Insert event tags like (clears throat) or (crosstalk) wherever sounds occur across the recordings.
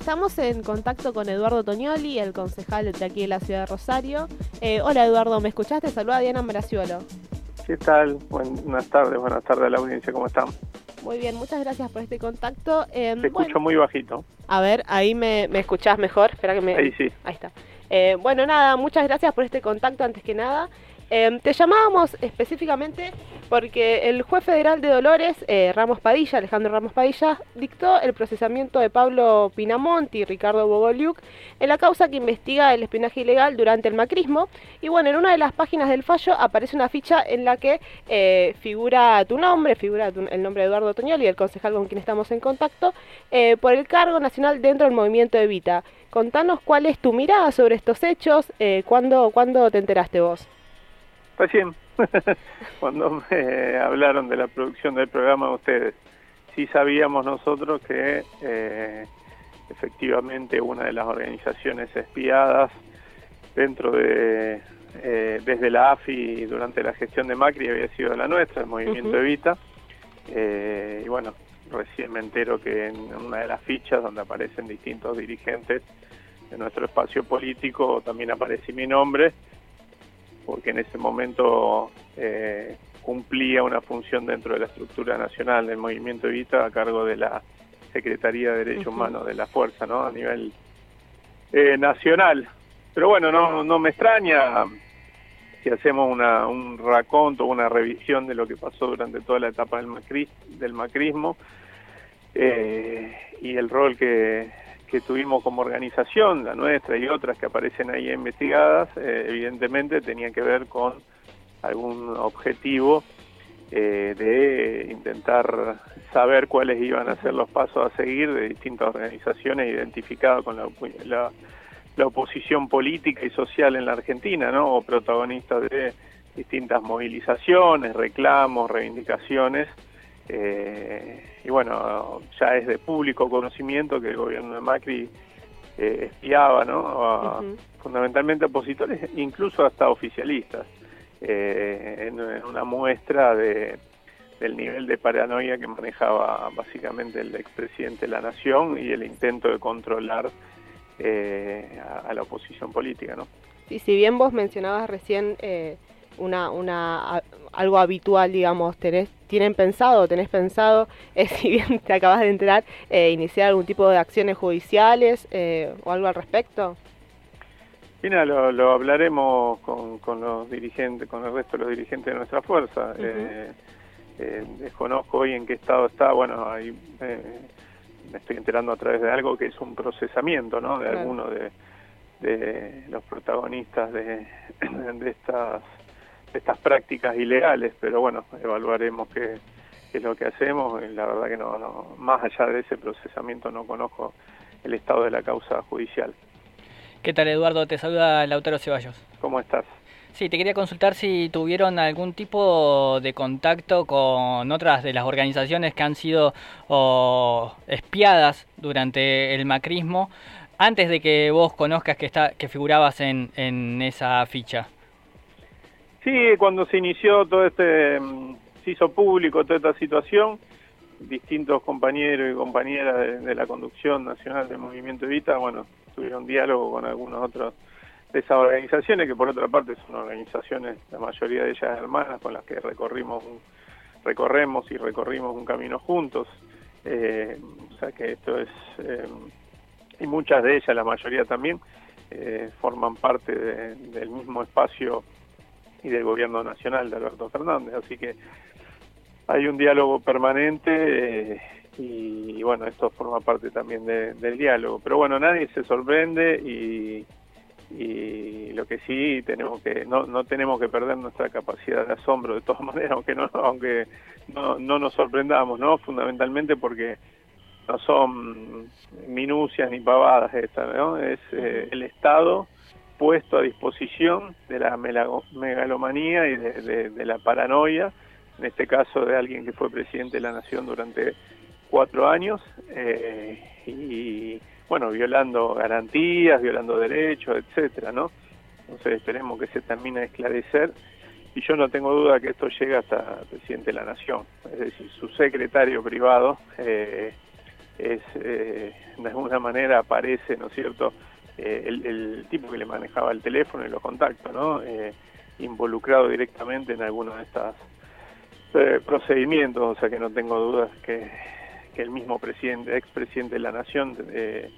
Estamos en contacto con Eduardo Toñoli, el concejal de aquí de la ciudad de Rosario. Eh, hola Eduardo, ¿me escuchaste? Saluda a Diana Meraciolo. ¿Qué tal? Buenas tardes, buenas tardes a la audiencia, ¿cómo están? Muy bien, muchas gracias por este contacto. Eh, Te escucho muy bajito. A ver, ahí me, me escuchás mejor. Espera que me... Ahí sí. Ahí está. Eh, bueno, nada, muchas gracias por este contacto antes que nada. Em, te llamábamos específicamente porque el juez federal de Dolores, eh, Ramos Padilla, Alejandro Ramos Padilla, dictó el procesamiento de Pablo Pinamonti y Ricardo Bogoliuk en la causa que investiga el espionaje ilegal durante el macrismo. Y bueno, en una de las páginas del fallo aparece una ficha en la que eh, figura tu nombre, figura el nombre de Eduardo Toñoli, el concejal con quien estamos en contacto, eh, por el cargo nacional dentro del movimiento Evita. Contanos cuál es tu mirada sobre estos hechos, ¿cuándo, ¿cuándo te enteraste vos? Recién, (laughs) cuando me hablaron de la producción del programa de ustedes, sí sabíamos nosotros que eh, efectivamente una de las organizaciones espiadas dentro de, eh, desde la AFI durante la gestión de Macri había sido la nuestra, el Movimiento Evita. Eh, y bueno, recién me entero que en una de las fichas donde aparecen distintos dirigentes de nuestro espacio político también aparece mi nombre porque en ese momento eh, cumplía una función dentro de la estructura nacional del movimiento Evita a cargo de la Secretaría de Derechos Humanos de la Fuerza, ¿no? A nivel eh, nacional. Pero bueno, no, no me extraña si hacemos una, un raconto, una revisión de lo que pasó durante toda la etapa del, macri, del macrismo eh, y el rol que que tuvimos como organización, la nuestra y otras que aparecen ahí investigadas, eh, evidentemente tenían que ver con algún objetivo eh, de intentar saber cuáles iban a ser los pasos a seguir de distintas organizaciones identificadas con la, la, oposición política y social en la Argentina, ¿no? o protagonistas de distintas movilizaciones, reclamos, reivindicaciones. Eh, y bueno, ya es de público conocimiento que el gobierno de Macri eh, espiaba, ¿no? Fundamentalmente opositores, incluso hasta oficialistas, eh, en, una muestra de, del nivel de paranoia que manejaba básicamente el expresidente de la Nación y el intento de controlar a, a, la oposición política, ¿no? Sí, si bien vos mencionabas recién una, una algo habitual, digamos, tenés, tienen pensado, tenés pensado, (laughs) eh, si bien te acabas de enterar, eh, iniciar algún tipo de acciones judiciales eh, o algo al respecto? Mira, lo, lo hablaremos con, con, los dirigentes, con el resto de los dirigentes de nuestra fuerza. desconozco hoy en qué estado está, bueno, ahí me estoy enterando a través de algo que es un procesamiento, ¿no? De algunos de, de los protagonistas de, (clears throat) de estas estas prácticas ilegales, pero bueno, evaluaremos qué, es lo que hacemos. La verdad que no, no, más allá de ese procesamiento no conozco el estado de la causa judicial. ¿Qué tal Eduardo? Te saluda Lautaro Ceballos. ¿Cómo estás? Sí, te quería consultar si tuvieron algún tipo de contacto con otras de las organizaciones que han sido espiadas durante el macrismo antes de que vos conozcas que, está, que figurabas en, en esa ficha. Sí, cuando se inició todo este, mm, se hizo público toda esta situación, distintos compañeros y compañeras de, la conducción nacional del Movimiento Evita, bueno, tuvieron diálogo con algunos otros de esas organizaciones, que por otra parte son organizaciones, la mayoría de ellas hermanas, con las que recorrimos recorremos y recorrimos un camino juntos. Eh, o sea que esto es, eh, y muchas de ellas, la mayoría también, eh, forman parte del mismo espacio y del gobierno nacional de Alberto Fernández. Así que hay un diálogo permanente eh, y, bueno, esto forma parte también del diálogo. Pero bueno, nadie se sorprende y, y lo que sí tenemos que no, no tenemos que perder nuestra capacidad de asombro de todas (laughs) maneras, aunque no aunque no, no nos sorprendamos, ¿no? Fundamentalmente porque no son minucias ni pavadas estas, ¿no? Es eh, el Estado puesto a disposición de la megalomanía y de, la paranoia, en este caso de alguien que fue presidente de la Nación durante cuatro años, eh, y bueno, violando garantías, violando derechos, etcétera, ¿no? Entonces esperemos que se termine de esclarecer y yo no tengo duda que esto llega hasta el presidente de la Nación, es decir, su secretario privado, eh, es de alguna manera aparece, ¿no es cierto?, el, el, tipo que le manejaba el teléfono y los contactos, ¿no? involucrado directamente en alguno de estos procedimientos, o sea que no tengo dudas que, que el mismo presidente, expresidente de la Nación, eh,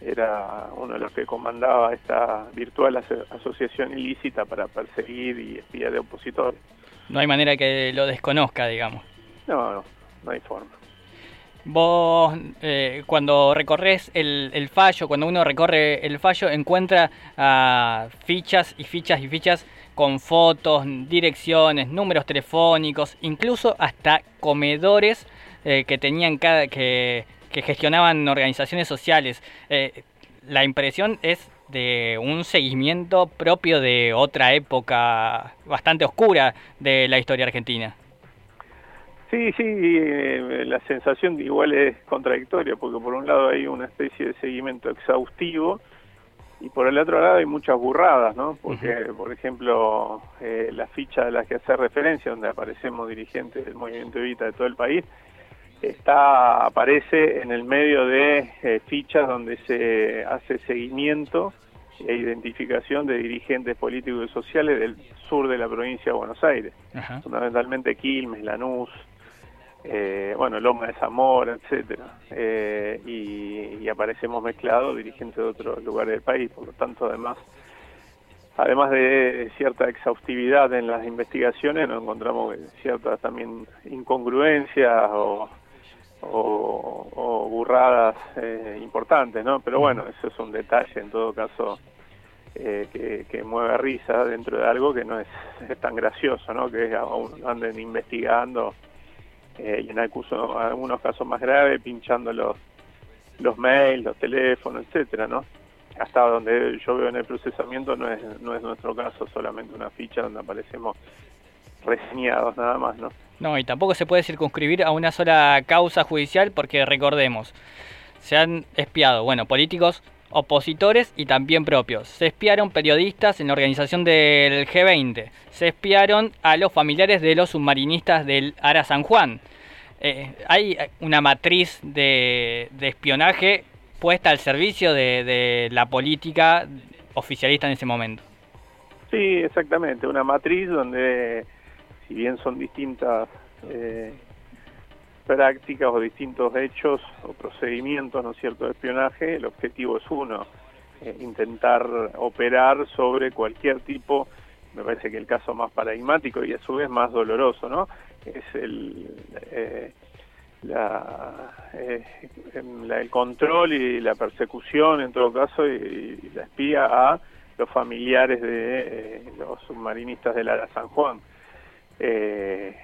era uno de los que comandaba esta virtual asociación ilícita para perseguir y espiar de opositores. No hay manera que lo desconozca, digamos. No, no, no hay forma. Vos, eh, cuando recorres el, fallo, cuando uno recorre el fallo, encuentra uh, fichas y fichas y fichas con fotos, direcciones, números telefónicos, incluso hasta comedores eh, que tenían cada, que, que gestionaban organizaciones sociales. Eh, la impresión es de un seguimiento propio de otra época bastante oscura de la historia argentina. Sí, sí, eh, la sensación igual es contradictoria, porque por un lado hay una especie de seguimiento exhaustivo y por el otro lado hay muchas burradas, ¿no? Porque, por ejemplo, eh, la ficha de la que hace referencia, donde aparecemos dirigentes del movimiento Evita de todo el país, está aparece en el medio de eh, fichas donde se hace seguimiento e identificación de dirigentes políticos y sociales del sur de la provincia de Buenos Aires, fundamentalmente Quilmes, Lanús, eh, bueno, Loma de Zamora, etcétera, eh, y, aparecemos mezclados dirigentes de otros lugares del país, por lo tanto, además, además de cierta exhaustividad en las investigaciones, nos encontramos ciertas también incongruencias o o, burradas eh, importantes, ¿no? Pero bueno, eso es un detalle en todo caso eh, que, mueve risa dentro de algo que no es, tan gracioso, ¿no? Que aún anden investigando eh, y en algunos, casos más graves pinchando los, los mails, los teléfonos, etcétera, ¿no? Hasta donde yo veo en el procesamiento no es, no es nuestro caso, solamente una ficha donde aparecemos reseñados nada más, ¿no? No, y tampoco se puede circunscribir a una sola causa judicial porque recordemos, se han espiado, bueno, políticos opositores y también propios. Se espiaron periodistas en la organización del G20. Se espiaron a los familiares de los submarinistas del Ara San Juan. Eh, hay una matriz de, espionaje puesta al servicio de, de la política oficialista en ese momento. Sí, exactamente. Una matriz donde si bien son distintas eh, prácticas o distintos hechos o procedimientos, ¿no es cierto?, de espionaje, el objetivo es uno, eh, intentar operar sobre cualquier tipo, me parece que el caso más paradigmático y a su vez más doloroso, ¿no?, es el... Eh, em, la, el control y la persecución en todo caso y, la espía a los familiares de los submarinistas del Ara San Juan eh,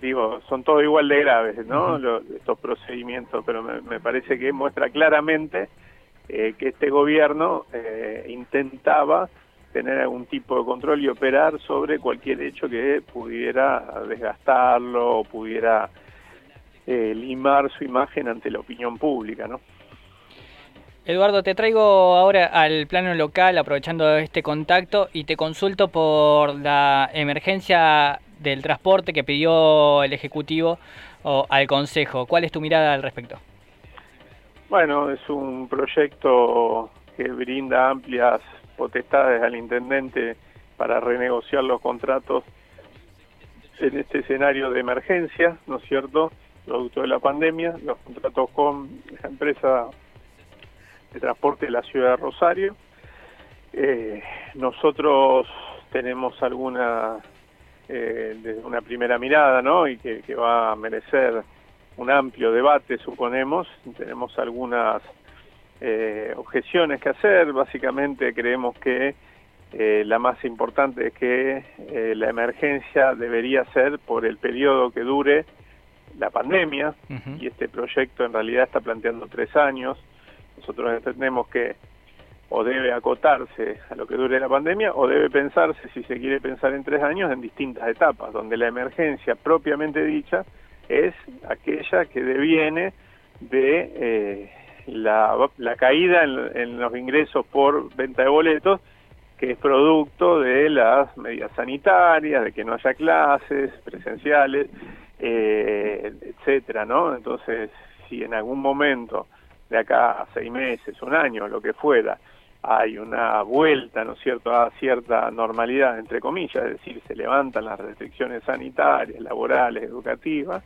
digo, son todos igual de graves, ¿no? estos procedimientos, pero me, parece que muestra claramente eh, que este gobierno eh, intentaba tener algún tipo de control y operar sobre cualquier hecho que pudiera desgastarlo o pudiera eh, limar su imagen ante la opinión pública, ¿no? Eduardo, te traigo ahora al plano local, aprovechando este contacto, y te consulto por la emergencia del transporte que pidió el Ejecutivo al Consejo. ¿Cuál es tu mirada al respecto? Bueno, es un proyecto que brinda amplias potestades al intendente para renegociar los contratos en este escenario de emergencia, ¿no es cierto?, producto de la pandemia, los contratos con la empresa de transporte de la ciudad de Rosario. Eh, nosotros tenemos alguna, eh, desde una primera mirada, ¿no? Y que, va a merecer un amplio debate, suponemos. Tenemos algunas eh, objeciones que hacer. Básicamente creemos que la más importante es que la emergencia debería ser por el periodo que dure la pandemia, y este proyecto en realidad está planteando tres años nosotros entendemos que o debe acotarse a lo que dure la pandemia o debe pensarse, si se quiere pensar en tres años, en distintas etapas, donde la emergencia propiamente dicha es aquella que deviene de eh, la, caída en, los ingresos por venta de boletos, que es producto de las medidas sanitarias, de que no haya clases presenciales, eh, etcétera, ¿no? Entonces, si en algún momento de acá a seis meses, un año, lo que fuera, hay una vuelta, ¿no es cierto?, a cierta normalidad, entre comillas, es decir, se levantan las restricciones sanitarias, laborales, educativas,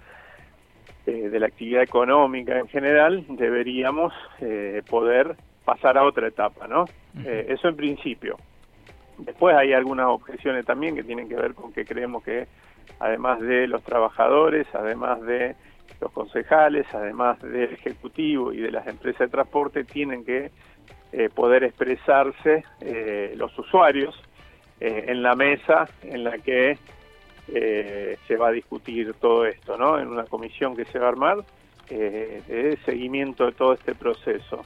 eh, de la actividad económica en general, deberíamos eh, poder pasar a otra etapa, ¿no? Eh, eso en principio. Después hay algunas objeciones también que tienen que ver con que creemos que además de los trabajadores, además de los concejales, además del Ejecutivo y de las empresas de transporte, tienen que eh, poder expresarse eh, los usuarios eh, en la mesa en la que se va a discutir todo esto, ¿no? En una comisión que se va a armar de seguimiento de todo este proceso.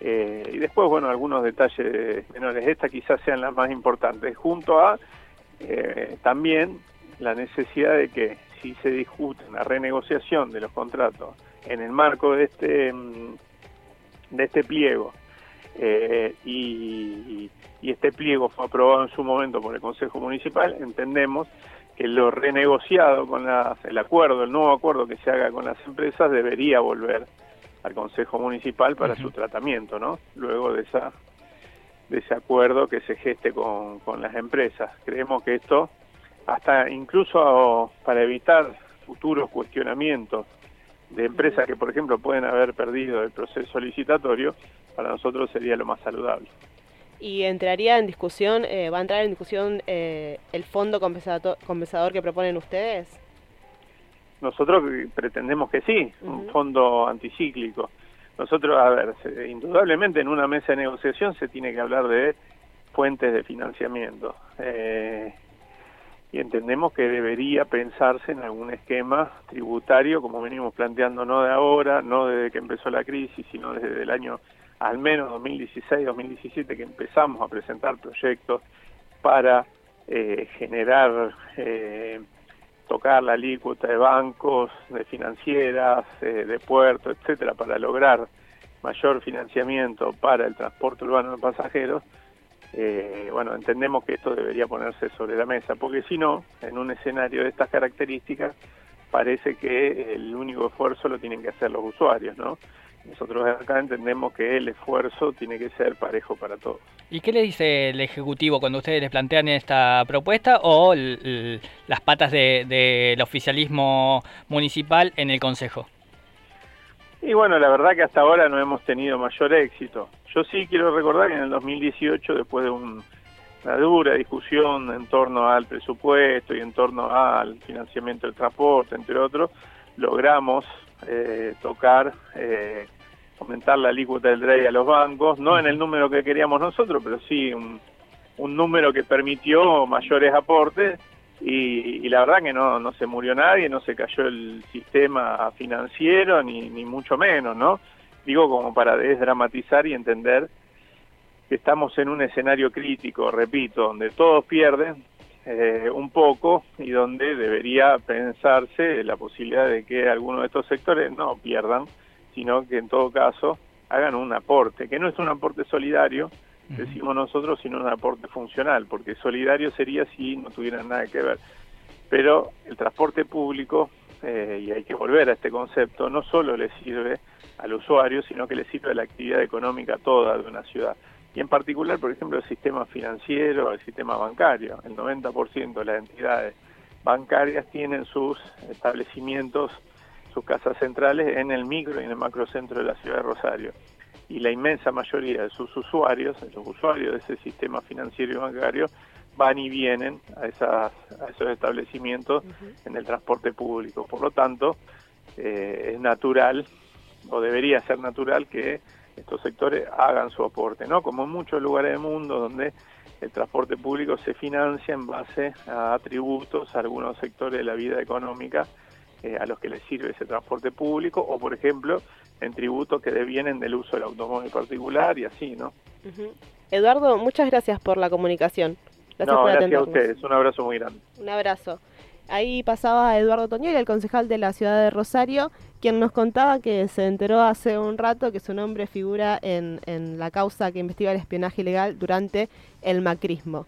y después, bueno, algunos detalles menores. Estas quizás sean las más importantes, junto a también la necesidad de que si se discute una renegociación de los contratos en el marco de este mm, de este pliego eh, y, este pliego fue aprobado en su momento por el Consejo Municipal, entendemos que lo renegociado con el acuerdo, el nuevo acuerdo que se haga con las empresas debería volver al Consejo Municipal para su tratamiento, ¿no? Luego de esa de ese acuerdo que se geste con, con las empresas. Creemos que esto hasta incluso para evitar futuros cuestionamientos de empresas que, por ejemplo, pueden haber perdido el proceso licitatorio, para nosotros sería lo más saludable. ¿Y entraría en discusión, eh, va a entrar en discusión eh, el fondo compensador que proponen ustedes? Nosotros pretendemos que sí, un fondo anticíclico. Nosotros, a ver, indudablemente en una mesa de negociación se tiene que hablar de fuentes de financiamiento. Eh, y entendemos que debería pensarse en algún esquema tributario, como venimos planteando no de ahora, no desde que empezó la crisis, sino desde el año al menos 2016-2017 que empezamos a presentar proyectos para eh, generar, eh, tocar la alícuota de bancos, de financieras, eh, de puertos, etcétera, para lograr mayor financiamiento para el transporte urbano de pasajeros eh, bueno, entendemos que esto debería ponerse sobre la mesa, porque si no, en un escenario de estas características, parece que el único esfuerzo lo tienen que hacer los usuarios, ¿no? Nosotros acá entendemos que el esfuerzo tiene que ser parejo para todos. ¿Y qué le dice el Ejecutivo cuando ustedes les plantean esta propuesta o las patas del oficialismo municipal en el Consejo? Y bueno, la verdad que hasta ahora no hemos tenido mayor éxito. Yo sí quiero recordar que en el 2018, después de una dura discusión en torno al presupuesto y en torno al financiamiento del transporte, entre otros, logramos eh, tocar, eh, aumentar la alícuota del DREI a los bancos, no en el número que queríamos nosotros, pero sí un, un número que permitió mayores aportes y, la verdad que no, no se murió nadie, no se cayó el sistema financiero, ni, ni mucho menos, ¿no? Digo como para desdramatizar y entender que estamos en un escenario crítico, repito, donde todos pierden eh, un poco y donde debería pensarse la posibilidad de que algunos de estos sectores no pierdan, sino que en todo caso hagan un aporte, que no es un aporte solidario, decimos nosotros, sino un aporte funcional, porque solidario sería si no tuvieran nada que ver. Pero el transporte público, eh, y hay que volver a este concepto, no solo le sirve al usuario, sino que le sirve a la actividad económica toda de una ciudad. Y en particular, por ejemplo, el sistema financiero, el sistema bancario. El 90% de las entidades bancarias tienen sus establecimientos, sus casas centrales en el micro y en el macrocentro de la ciudad de Rosario y la inmensa mayoría de sus usuarios, los usuarios de ese sistema financiero y bancario, van y vienen a, esas, a esos establecimientos en el transporte público. Por lo tanto, eh, es natural, o debería ser natural, que estos sectores hagan su aporte, ¿no? Como en muchos lugares del mundo donde el transporte público se financia en base a tributos a algunos sectores de la vida económica eh, a los que les sirve ese transporte público, o por ejemplo, en tributos que devienen del uso del automóvil particular y así, ¿no? Eduardo, muchas gracias por la comunicación. Gracias no, gracias a ustedes. Un abrazo muy grande. Un abrazo. Ahí pasaba Eduardo Toñoli, el concejal de la ciudad de Rosario, quien nos contaba que se enteró hace un rato que su nombre figura en, en la causa que investiga el espionaje ilegal durante el macrismo.